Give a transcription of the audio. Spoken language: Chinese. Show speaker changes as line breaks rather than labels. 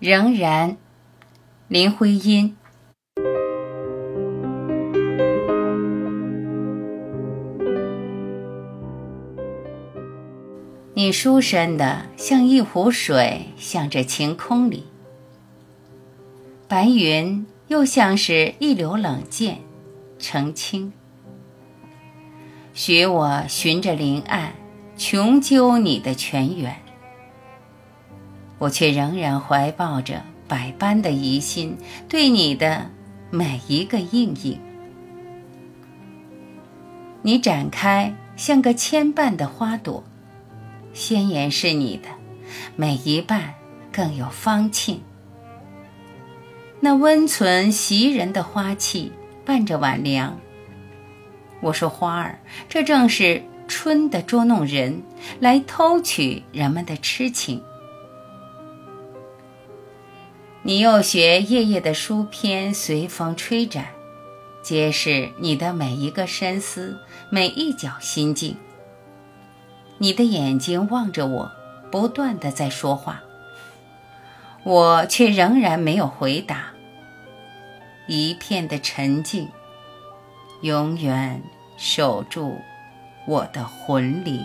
仍然，林徽因。你书生的像一壶水，向着晴空里；白云又像是一流冷箭，澄清。许我循着林岸，穷究你的泉源。我却仍然怀抱着百般的疑心，对你的每一个应应。你展开像个牵绊的花朵，鲜艳是你的，每一瓣更有芳沁。那温存袭人的花气伴着晚凉。我说花儿，这正是春的捉弄人，来偷取人们的痴情。你又学夜夜的书篇随风吹展，揭示你的每一个深思，每一角心境。你的眼睛望着我，不断的在说话，我却仍然没有回答。一片的沉静，永远守住我的魂灵。